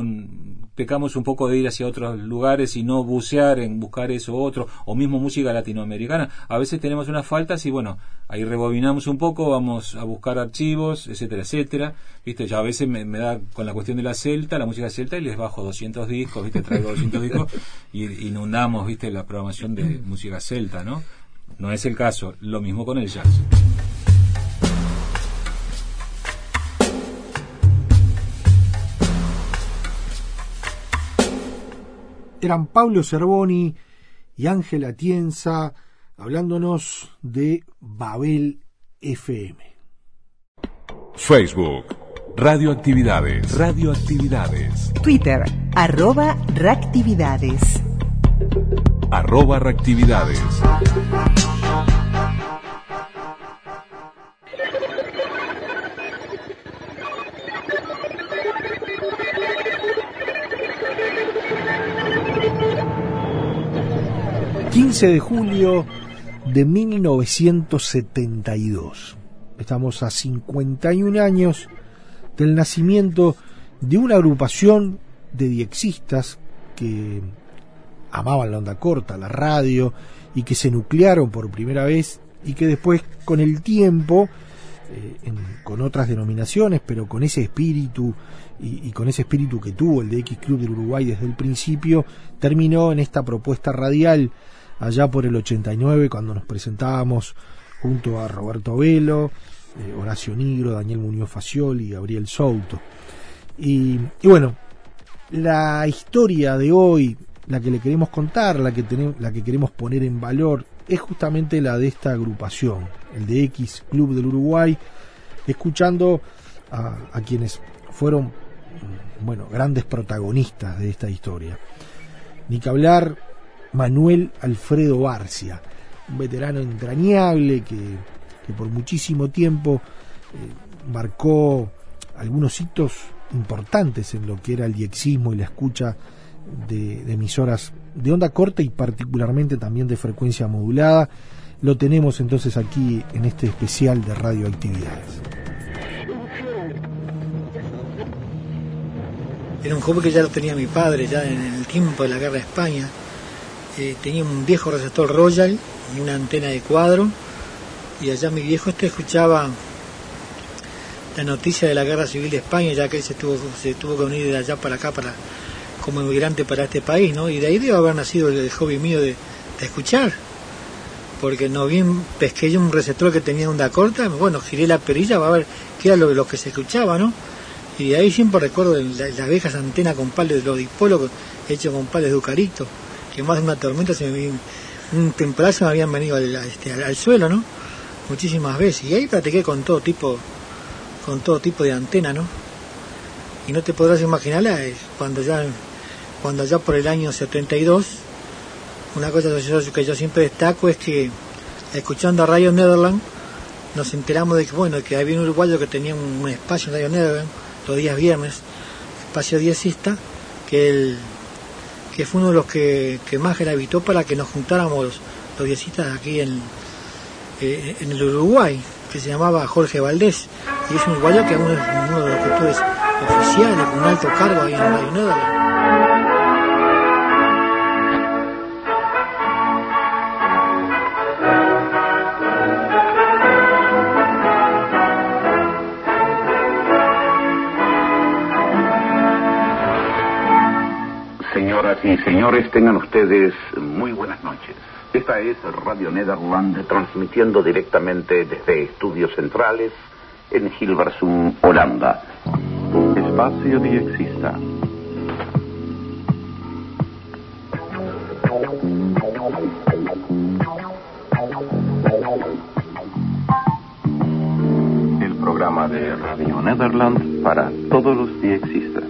Speaker 9: pecamos un poco de ir hacia otros lugares y no bucear en buscar eso otro o mismo música latinoamericana. A veces tenemos unas faltas y bueno ahí rebobinamos un poco vamos a buscar archivos etcétera etcétera. Viste ya a veces me, me da con la cuestión de la celta la música celta y les bajo 200 discos viste traigo 200 discos <laughs> y inundamos viste la programación de música celta no no es el caso. Lo mismo con el jazz
Speaker 1: eran Pablo Cervoni y Ángela Tienza hablándonos de Babel FM.
Speaker 10: Facebook, Radioactividades. Radioactividades.
Speaker 6: Twitter, arroba reactividades.
Speaker 10: Arroba reactividades.
Speaker 1: 15 de julio de 1972. Estamos a 51 años del nacimiento de una agrupación de diexistas que amaban la onda corta, la radio, y que se nuclearon por primera vez y que después con el tiempo, eh, con otras denominaciones, pero con ese espíritu y, y, con ese espíritu que tuvo el de X Club del Uruguay desde el principio, terminó en esta propuesta radial allá por el 89 cuando nos presentábamos junto a Roberto Velo, eh, Horacio Nigro, Daniel Muñoz Facioli y Gabriel Souto. Y, y, bueno, la historia de hoy, la que le queremos contar, la que, la que queremos poner en valor, es justamente la de esta agrupación, el de X Club del Uruguay, escuchando a, a quienes fueron, bueno, grandes protagonistas de esta historia. Ni que hablar Manuel Alfredo Barcia, un veterano entrañable que, por muchísimo tiempo eh, marcó algunos hitos importantes en lo que era el diexismo y la escucha de, de, emisoras de onda corta y particularmente también de frecuencia modulada. Lo tenemos entonces aquí en este especial de radioactividades.
Speaker 24: Era un joven que ya lo tenía mi padre, ya en el tiempo de la guerra de España eh, tenía un viejo receptor Royal y una antena de cuadro y allá mi viejo este escuchaba la noticia de la guerra civil de España ya que él se tuvo, se tuvo que venir de allá para acá para como inmigrante para este país ¿no? y de ahí debe haber nacido el hobby mío de, escuchar porque no bien pesqué yo un receptor que tenía onda corta bueno giré la perilla para ver qué era lo, lo que se escuchaba ¿no? y de ahí siempre recuerdo las la viejas antenas con palos de los dispólogos hechos con palos de eucalipto que más de una tormenta se me, un temporal se me habían venido al, este, al, suelo, ¿no? Muchísimas veces. Y ahí practiqué con todo tipo, con todo tipo de antena, ¿no? Y no te podrás imaginar cuando ya, cuando ya por el año 72, una cosa que yo, siempre destaco es que escuchando a Radio Netherland nos enteramos de que bueno que había un uruguayo que tenía un, espacio en Radio Netherland los días viernes, espacio diecista, que él que fue uno de los que, más gravitó para que nos juntáramos los, diecitas aquí en, eh, en el Uruguay, que se llamaba Jorge Valdés, y es un uruguayo que es uno, de los locutores oficiales, con un alto cargo ahí en Radio
Speaker 25: Señoras y señores, tengan ustedes muy buenas noches. Esta es Radio Nederland transmitiendo directamente desde estudios centrales en Hilversum, Holanda. Espacio Diexista. El programa de Radio Nederland para todos los diexistas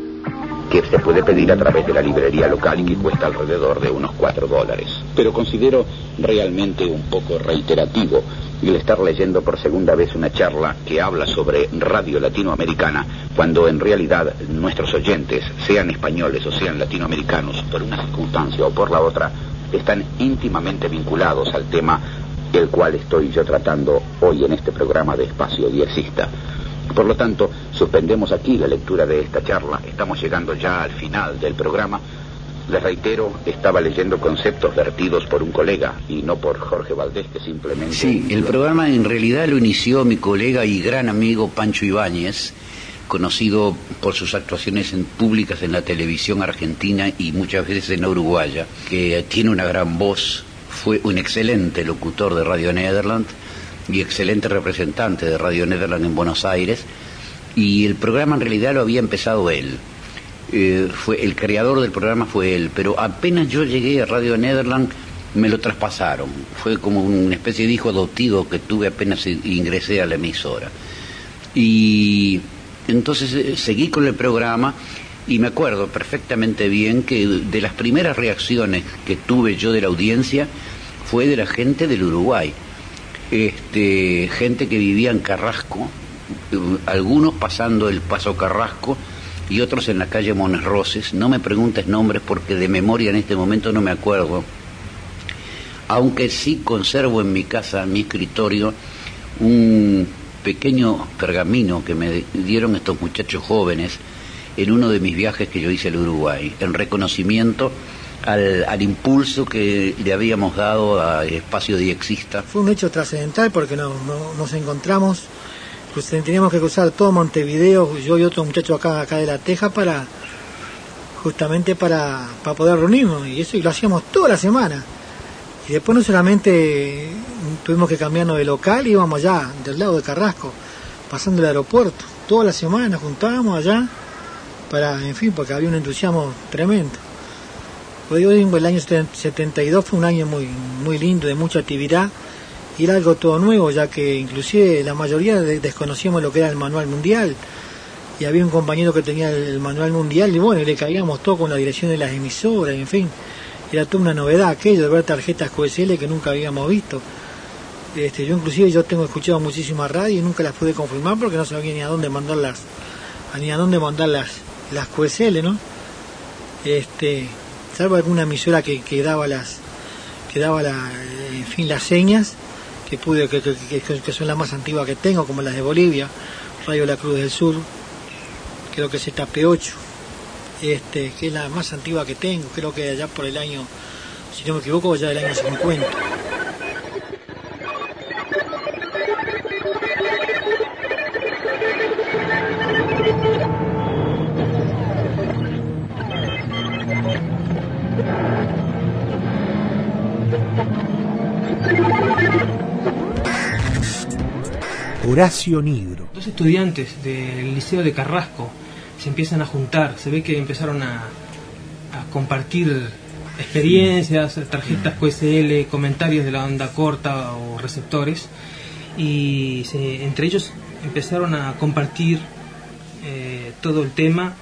Speaker 26: que se puede pedir a través de la librería local y que cuesta alrededor de unos 4 dólares. Pero considero realmente un poco reiterativo el estar leyendo por segunda vez una charla que habla sobre radio latinoamericana, cuando en realidad nuestros oyentes, sean españoles o sean latinoamericanos, por una circunstancia o por la otra, están íntimamente vinculados al tema el cual estoy yo tratando hoy en este programa de Espacio Diexista. Por lo tanto, suspendemos aquí la lectura de esta charla. Estamos llegando ya al final del programa. Les reitero, estaba leyendo conceptos vertidos por un colega y no por Jorge Valdés, que simplemente...
Speaker 27: Sí, el programa en realidad lo inició mi colega y gran amigo Pancho Ibáñez, conocido por sus actuaciones en públicas en la televisión argentina y muchas veces en la uruguaya, que tiene una gran voz, fue un excelente locutor de Radio Nederland y excelente representante de Radio Nederland en Buenos Aires, y el programa en realidad lo había empezado él. eh, fue el creador del programa fue él, pero apenas yo llegué a Radio Nederland me lo traspasaron. Fue como una especie de hijo adoptivo que tuve apenas ingresé a la emisora. Y entonces eh, seguí con el programa y me acuerdo perfectamente bien que de las primeras reacciones que tuve yo de la audiencia fue de la gente del Uruguay. Este, gente que vivía en Carrasco, algunos pasando el Paso Carrasco y otros en la calle Mones Roses. No me preguntes nombres porque de memoria en este momento no me acuerdo. Aunque sí conservo en mi casa, en mi escritorio, un pequeño pergamino que me dieron estos muchachos jóvenes en uno de mis viajes que yo hice al Uruguay, en reconocimiento al, impulso que le habíamos dado a Espacio Diexista.
Speaker 24: Fue un hecho trascendental porque no, nos encontramos, pues teníamos que cruzar todo Montevideo, yo y otro muchacho acá, acá de la Teja, para justamente para, poder reunirnos, y eso y lo hacíamos toda la semana. Y después no solamente tuvimos que cambiarnos de local, íbamos allá, del lado de Carrasco, pasando el aeropuerto, toda la semana juntábamos allá para, en fin, porque había un entusiasmo tremendo. Pues hoy el año 72 fue un año muy, muy lindo, de mucha actividad, y era algo todo nuevo, ya que inclusive la mayoría desconocíamos lo que era el manual mundial, y había un compañero que tenía el manual mundial, y bueno, y le caíamos todo con la dirección de las emisoras, en fin, era toda una novedad aquello de ver tarjetas QSL que nunca habíamos visto. Este, yo inclusive yo tengo escuchado muchísimas radios y nunca las pude confirmar porque no sabía ni a dónde mandarlas, ni a dónde mandarlas las QSL, ¿no? Este, salvo alguna emisora que, que daba las, que daba la, en fin, las señas, que pude, que, que, son las más antiguas que tengo, como las de Bolivia, Radio La Cruz del Sur, creo que es ZP8, este, que es la más antigua que tengo, creo que allá por el año, si no me equivoco, ya del año 50.
Speaker 1: Horacio Nigro.
Speaker 28: Dos estudiantes del Liceo de Carrasco se empiezan a juntar, se ve que empezaron a, compartir experiencias, tarjetas QSL, comentarios de la onda corta o receptores, y entre ellos empezaron a compartir eh, todo el tema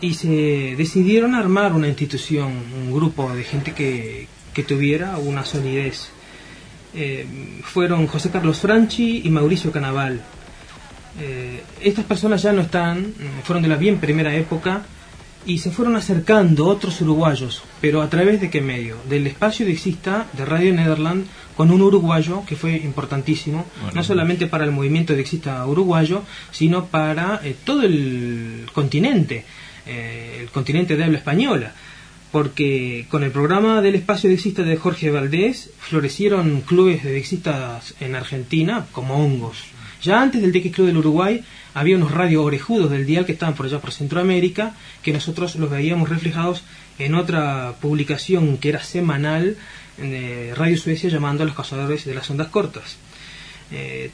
Speaker 28: y se decidieron armar una institución, un grupo de gente que, que tuviera una solidez eh, fueron José Carlos Franchi y Mauricio Canaval. Eh, estas personas ya no están, eh, fueron de la bien primera época y se fueron acercando otros uruguayos, pero a través de qué medio? Del espacio de exista de Radio Nederland con un uruguayo que fue importantísimo, no solamente para el movimiento de exista uruguayo, sino para todo el continente, el continente de habla española porque con el programa del espacio de exista de Jorge Valdés florecieron clubes de existas en Argentina como hongos. Ya antes del DX Club del Uruguay había unos radio orejudos del dial que estaban por allá por Centroamérica, que nosotros los veíamos reflejados en otra publicación que era semanal de Radio Suecia llamando a los cazadores de las ondas cortas. Eh,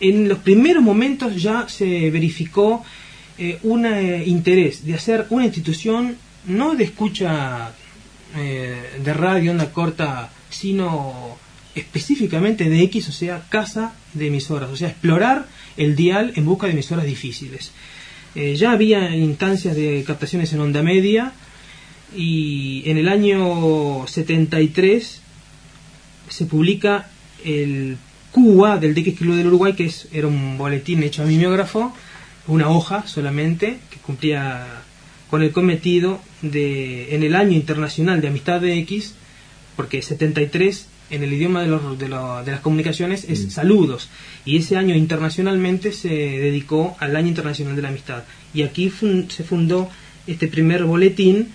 Speaker 28: en los primeros momentos ya se verificó eh, un eh, interés de hacer una institución no de escucha eh, de radio, onda corta, sino específicamente de X, o sea, casa de emisoras, o sea, explorar el dial en busca de emisoras difíciles. Eh, ya había instancias de captaciones en onda media y en el año 73 se publica el QA del DX Club del Uruguay, que es, era un boletín hecho a mimeógrafo, una hoja solamente, que cumplía con el cometido de, en el año internacional de amistad de X, porque 73 en el idioma de, los, de, las comunicaciones es mm. saludos, y ese año internacionalmente se dedicó al año internacional de la amistad. Y aquí se fundó este primer boletín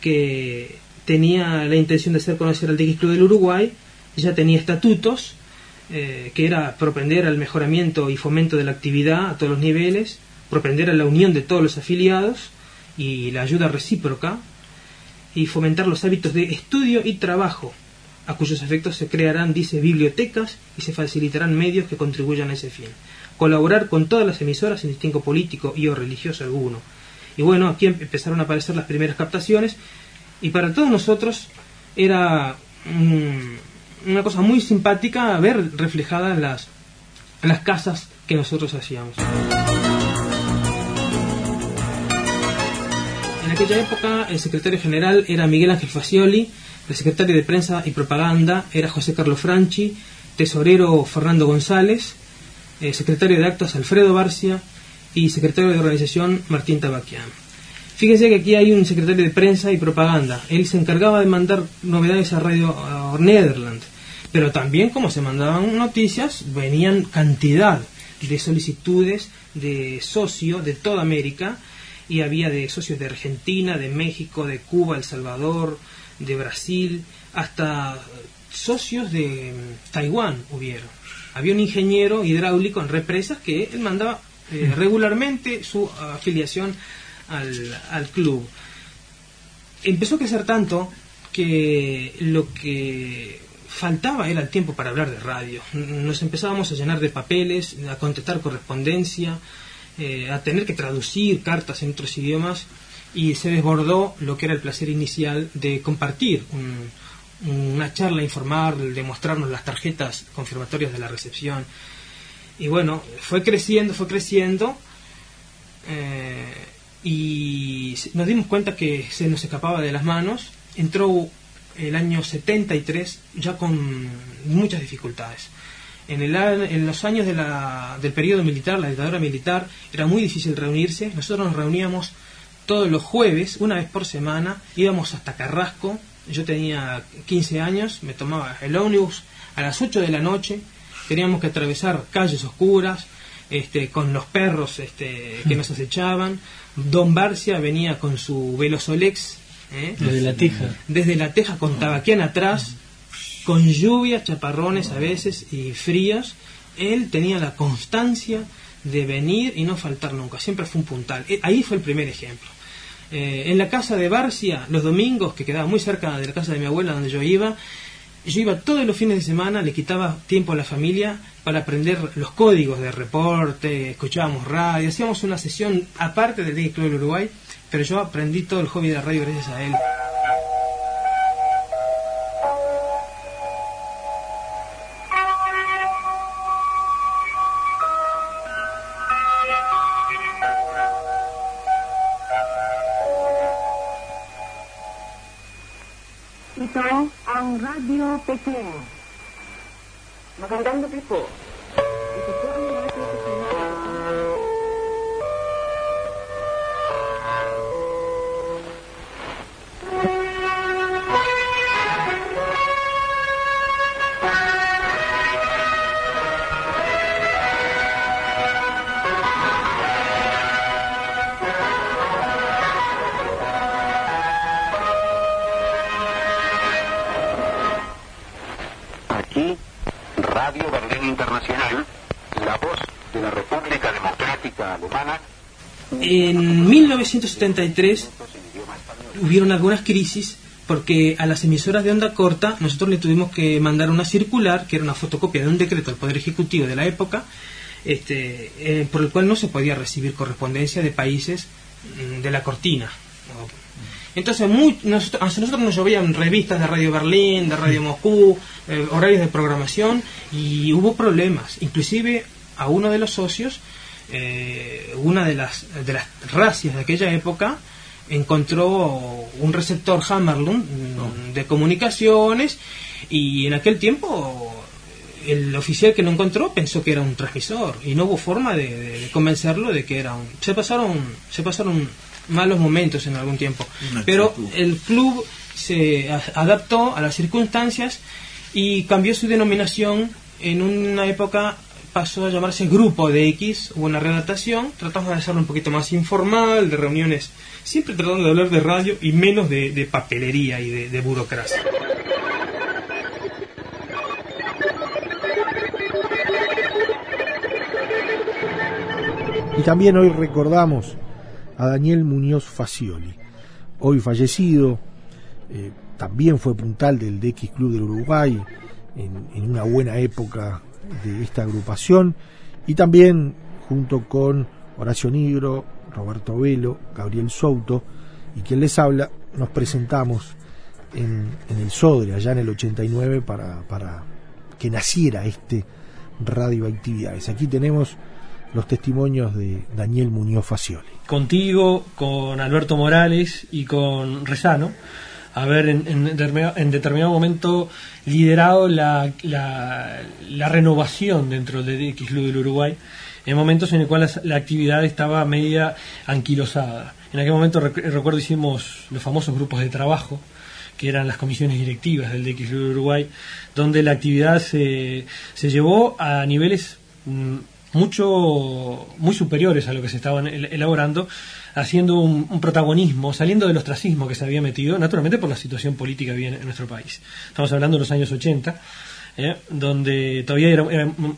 Speaker 28: que tenía la intención de hacer conocer al DX Club del Uruguay, ya tenía estatutos, eh, que era propender al mejoramiento y fomento de la actividad a todos los niveles, propender a la unión de todos los afiliados, y la ayuda recíproca y fomentar los hábitos de estudio y trabajo, a cuyos efectos se crearán, dice, bibliotecas y se facilitarán medios que contribuyan a ese fin. Colaborar con todas las emisoras sin distingo político y o religioso alguno. Y bueno, aquí em- empezaron a aparecer las primeras captaciones y para todos nosotros era una cosa muy simpática ver reflejadas las, las casas que nosotros hacíamos. Aquella época el secretario general era Miguel Ángel Facioli, el secretario de prensa y propaganda era José Carlos Franchi, tesorero Fernando González, eh, secretario de actas Alfredo Barcia y secretario de organización Martín Tabaquian. Fíjense que aquí hay un secretario de prensa y propaganda. Él se encargaba de mandar novedades a Radio a Nederland. Pero también, como se mandaban noticias, venían cantidad de solicitudes de socio de toda América y había de socios de Argentina, de México, de Cuba, El Salvador, de Brasil, hasta socios de mm, Taiwán hubieron. Había un ingeniero hidráulico en represas que él mandaba eh, regularmente su afiliación al, al club. Empezó a crecer tanto que lo que faltaba era el tiempo para hablar de radio. Nos empezábamos a llenar de papeles, a contestar correspondencia, eh, a tener que traducir cartas en otros idiomas y se desbordó lo que era el placer inicial de compartir un- una charla informal, de mostrarnos las tarjetas confirmatorias de la recepción. Y bueno, fue creciendo, fue creciendo eh, y nos dimos cuenta que se nos escapaba de las manos. Entró el año 73 ya con muchas dificultades. En, el en los años de la- del periodo militar, la dictadura militar, era muy difícil reunirse. Nosotros nos reuníamos todos los jueves, una vez por semana, íbamos hasta Carrasco. Yo tenía 15 años, me tomaba el ómnibus a las 8 de la noche. Teníamos que atravesar calles oscuras, este, con los perros este, que nos acechaban. Don Barcia venía con su Velosolex. ¿eh? Desde la Teja. Desde la Teja con tabaquián atrás, con lluvias, chaparrones a veces y fríos. Él tenía la constancia de venir y no faltar nunca. Siempre fue un puntal. Eh, Ahí fue el primer ejemplo. Eh, en la casa de Barcia, los domingos, que quedaba muy cerca de la casa de mi abuela donde yo iba, yo iba todos los fines de semana, le quitaba tiempo a la familia para aprender los códigos de reporte, escuchábamos radio, hacíamos una sesión aparte del Day Club del Uruguay, pero yo aprendí todo el hobby de radio gracias a él.
Speaker 29: Magandang gabi po.
Speaker 28: 1973 hubieron algunas crisis porque a las emisoras de onda corta nosotros le tuvimos que mandar una circular, que era una fotocopia de un decreto del Poder Ejecutivo de la época, este, eh, por el cual no se podía recibir correspondencia de países mm, de la cortina. Entonces, muy, nosotros, a nosotros nos llovían revistas de Radio Berlín, de Radio Moscú, eh, horarios de programación, y hubo problemas. Inclusive a uno de los socios, eh, una de las, de las racias de aquella época, encontró un receptor Hammerlund mm, de comunicaciones, y en aquel tiempo el oficial que lo encontró pensó que era un transmisor y no hubo forma de, de- de convencerlo de que era un se pasaron se pasaron malos momentos en algún tiempo
Speaker 30: Una
Speaker 28: pero
Speaker 30: actitud.
Speaker 28: el club se adaptó a las circunstancias y cambió su denominación en una época pasó a llamarse Grupo de X, hubo una redactación, tratamos de hacerlo un poquito más informal, de reuniones, siempre tratando de hablar de radio y menos de, papelería y de, burocracia.
Speaker 1: Y también hoy recordamos a Daniel Muñoz Facioli, hoy fallecido, eh, también fue puntal del DX Club del Uruguay en una buena época de esta agrupación y también junto con Horacio Nigro, Roberto Velo, Gabriel Souto y quien les habla, nos presentamos en, en el Sodre, allá en el 89, para, para que naciera este Radioactividades. Aquí tenemos los testimonios de Daniel Muñoz Facioli.
Speaker 31: Contigo, con Alberto Morales y con Rezano, haber en, en, determinado, en determinado momento liderado la, la, la renovación dentro del DX Club del Uruguay, en momentos en el cual la, actividad estaba media anquilosada. En aquel momento rec recuerdo hicimos los famosos grupos de trabajo, que eran las comisiones directivas del DX Uruguay, donde la actividad se, se llevó a niveles mmm, mucho muy superiores a lo que se estaban elaborando, haciendo un, un, protagonismo, saliendo del ostracismo que se había metido, naturalmente por la situación política que en, nuestro país. Estamos hablando de los años 80, eh, donde todavía era,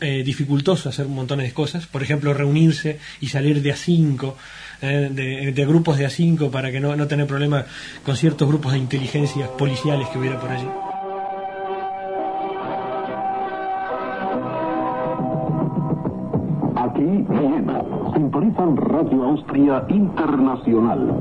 Speaker 31: eh, dificultoso hacer montones de cosas, por ejemplo, reunirse y salir de a cinco, eh, de, grupos de a cinco para que no, no tener problemas con ciertos grupos de inteligencias policiales que hubiera por allí.
Speaker 30: Sintonizan Radio Austria Internacional.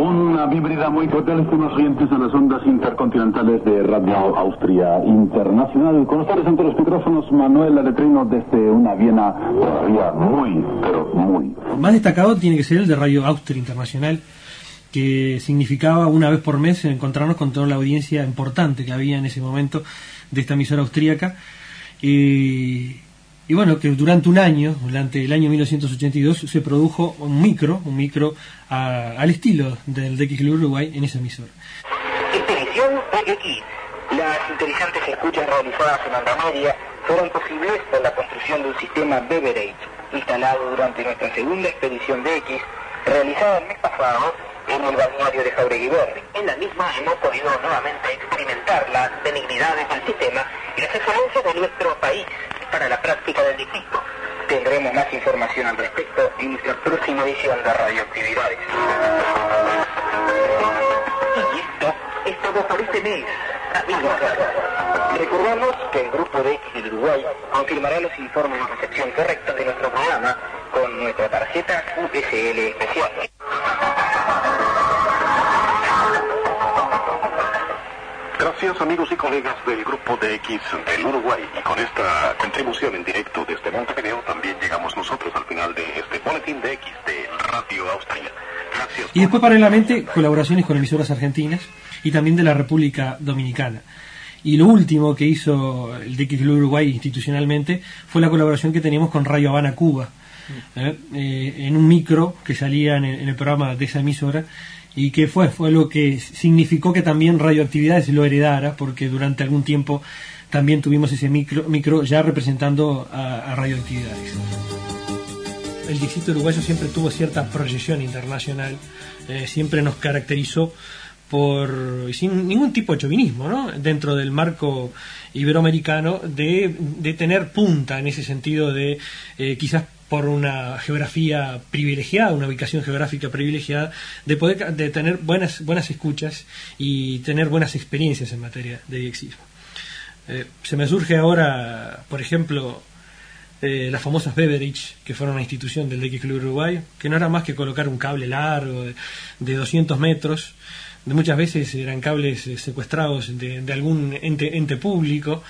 Speaker 25: Una vibridad muy cordial, oyentes de las ondas intercontinentales de Radio Austria Internacional. Con ustedes ante los micrófonos, Manuel Aletrino desde una Viena todavía muy, pero muy.
Speaker 31: Más destacado tiene que ser el de Radio Austria Internacional, que significaba una vez por mes encontrarnos con toda la audiencia importante que había en ese momento de esta emisora austríaca. Y, y, bueno, que durante un año, durante el año 1982, se produjo un micro, un micro a, al estilo del DX Club Uruguay en esa emisora.
Speaker 32: Expedición DX. Las interesantes escuchas realizadas en onda media fueron posibles por la construcción de un sistema Beverage, instalado durante nuestra segunda expedición DX, realizada el mes pasado en el balneario de Jauregui
Speaker 33: En la misma hemos podido nuevamente experimentar las benignidades del sistema y las excelencias de nuestro país para la práctica del distrito.
Speaker 32: Tendremos más información al respecto en nuestra próxima edición de Radioactividades.
Speaker 33: Y esto es todo por este mes, amigos.
Speaker 32: Recordamos que el Grupo de X del Uruguay confirmará los informes de recepción correctos de nuestro programa con nuestra tarjeta USL especial.
Speaker 30: Gracias amigos y colegas del Grupo de X del Uruguay y con esta contribución en directo desde Montevideo también llegamos nosotros al final de este boletín de X de Radio Austria. Gracias.
Speaker 31: Y después paralelamente colaboraciones con emisoras argentinas y también de la República Dominicana. Y lo último que hizo el DX Club Uruguay institucionalmente fue la colaboración que teníamos con Radio Habana Cuba, ¿eh? Eh, en un micro que salía en el, en el programa de esa emisora y que fue, fue lo que significó que también Radioactividades lo heredara, porque durante algún tiempo también tuvimos ese micro, micro ya representando a, Radioactividades. El distrito uruguayo siempre tuvo cierta proyección internacional, eh, siempre nos caracterizó por sin ningún tipo de chauvinismo, ¿no? dentro del marco iberoamericano de, de tener punta en ese sentido de eh, quizás por una geografía privilegiada, una ubicación geográfica privilegiada, de poder de tener buenas buenas escuchas y tener buenas experiencias en materia de diexismo. Eh, se me surge ahora, por ejemplo, eh, las famosas Beverage, que fueron una institución del DX Club Uruguay, que no era más que colocar un cable largo de, de 200 metros, de muchas veces eran cables eh, secuestrados de, algún ente, ente público,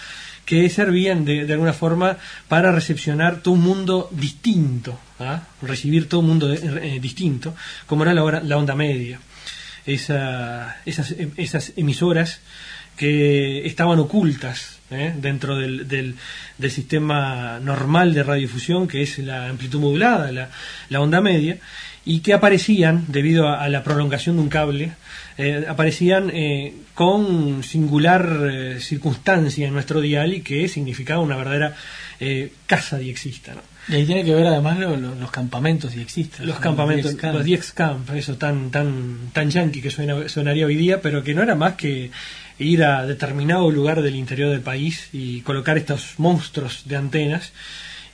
Speaker 31: que servían de, alguna forma para recepcionar todo un mundo distinto, ¿ah? recibir todo un mundo de, eh, distinto, como era la, onda media. Esa, esas, esas, emisoras que estaban ocultas ¿eh? dentro del, del, sistema normal de radiodifusión, que es la amplitud modulada, la, la onda media, y que aparecían, debido a la prolongación de un cable, eh, aparecían eh, con singular eh, circunstancia en nuestro dial y que significaba una verdadera eh, casa diexista. ¿no?
Speaker 28: Y ahí tiene que ver además lo, lo, los campamentos diexistas.
Speaker 31: Los campamentos, los Diex Camp, eso tan tan tan yankee que suena, sonaría hoy día, pero que no era más que ir a determinado lugar del interior del país y colocar estos monstruos de antenas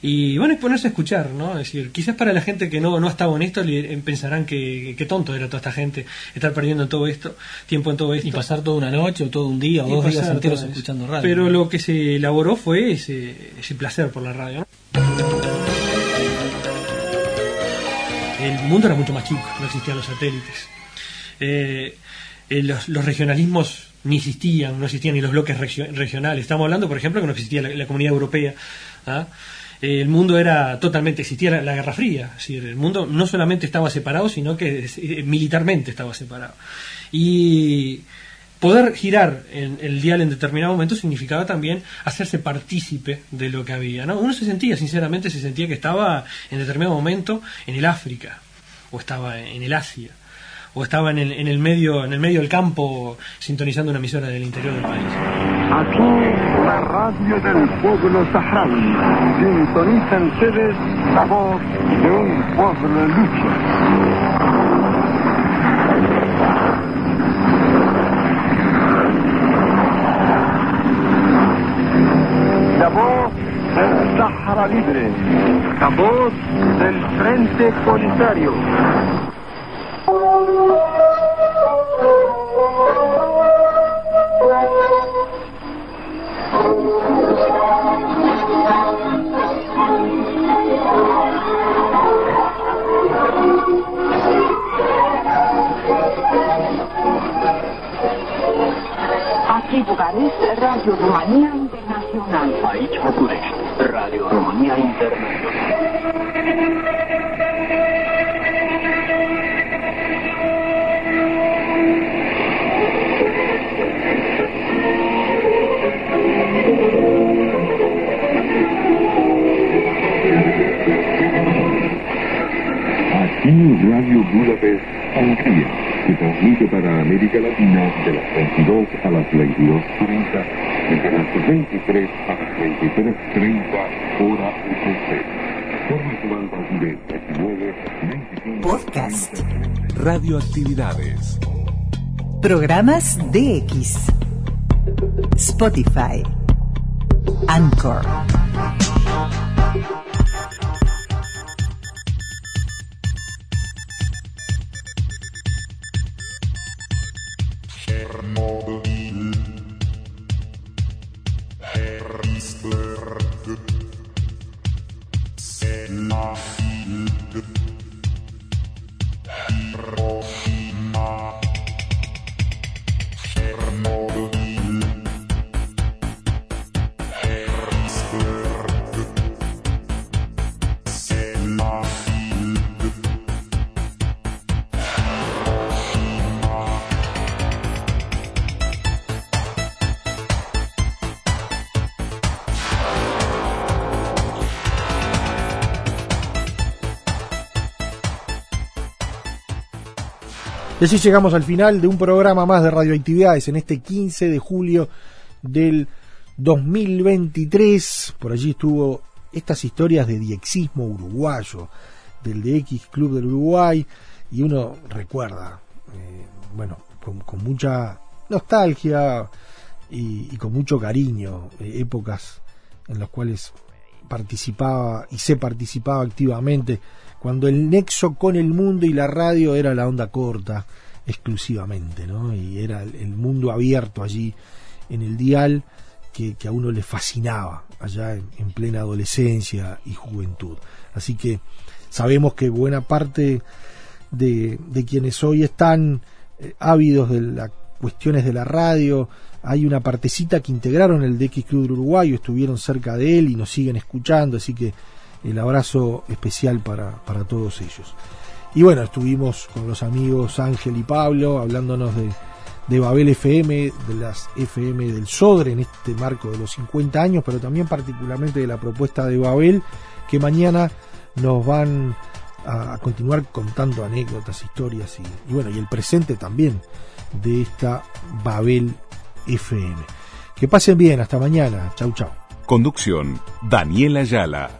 Speaker 31: y bueno, y ponerse a escuchar, ¿no? Es decir, quizás para la gente que no, no ha estado en esto pensarán que, que tonto era toda esta gente estar perdiendo todo esto, tiempo en todo esto.
Speaker 28: Y pasar toda una noche o todo un día o dos días enteros escuchando radio.
Speaker 31: Pero ¿no? lo que se elaboró fue ese, ese placer por la radio, ¿no? el mundo era mucho más chico, no existían los satélites. Eh, eh, los, los regionalismos ni existían, no existían ni los bloques regio- regionales. Estamos hablando, por ejemplo, que no existía la, la comunidad europea. ¿ah? El mundo era totalmente, existía la, la Guerra Fría. Es decir, el mundo no solamente estaba separado, sino que militarmente estaba separado. Y poder girar en, el dial en determinado momento significaba también hacerse partícipe de lo que había. ¿no? Uno se sentía, sinceramente, se sentía que estaba en determinado momento en el África, o estaba en el Asia, o estaba en el, en el medio, en el medio del campo sintonizando una emisora del interior del país.
Speaker 34: Aquí la radio del pueblo saharaui. Sintonizan ustedes la voz de un pueblo en lucha. La voz del Sahara Libre. La voz del Frente Polisario.
Speaker 35: Aquí Bucarest, Radio Rumanía Internacional.
Speaker 34: Radio România Internațională.
Speaker 36: Budapest, Hungría, que transmite para América Latina de las 22 a las 22.30 y de las 23 a las 23.30 hora UTC. Forma actual de 19, 25...
Speaker 6: Podcast.
Speaker 10: Radioactividades.
Speaker 6: Programas DX. Spotify. Anchor.
Speaker 1: Y así llegamos al final de un programa más de radioactividades en este 15 de julio del 2023. Por allí estuvo estas historias de diexismo uruguayo, del DX Club del Uruguay, y uno recuerda, eh, bueno, con, mucha nostalgia y, y con mucho cariño, eh, épocas en las cuales participaba y se participaba activamente cuando el nexo con el mundo y la radio era la onda corta exclusivamente, ¿no? Y era el, mundo abierto allí en el dial que, a uno le fascinaba allá en, en, plena adolescencia y juventud. Así que sabemos que buena parte de, de quienes hoy están eh, ávidos de las cuestiones de la radio, hay una partecita que integraron el DX Club Uruguayo, estuvieron cerca de él y nos siguen escuchando, así que el abrazo especial para, para todos ellos. Y bueno, estuvimos con los amigos Ángel y Pablo hablándonos de, de Babel FM, de las FM del Sodre en este marco de los 50 años, pero también particularmente de la propuesta de Babel, que mañana nos van a, continuar contando anécdotas, historias y, y, bueno, y el presente también de esta Babel FM. Que pasen bien, hasta mañana. Chau, chau.
Speaker 10: Conducción, Daniela Ayala.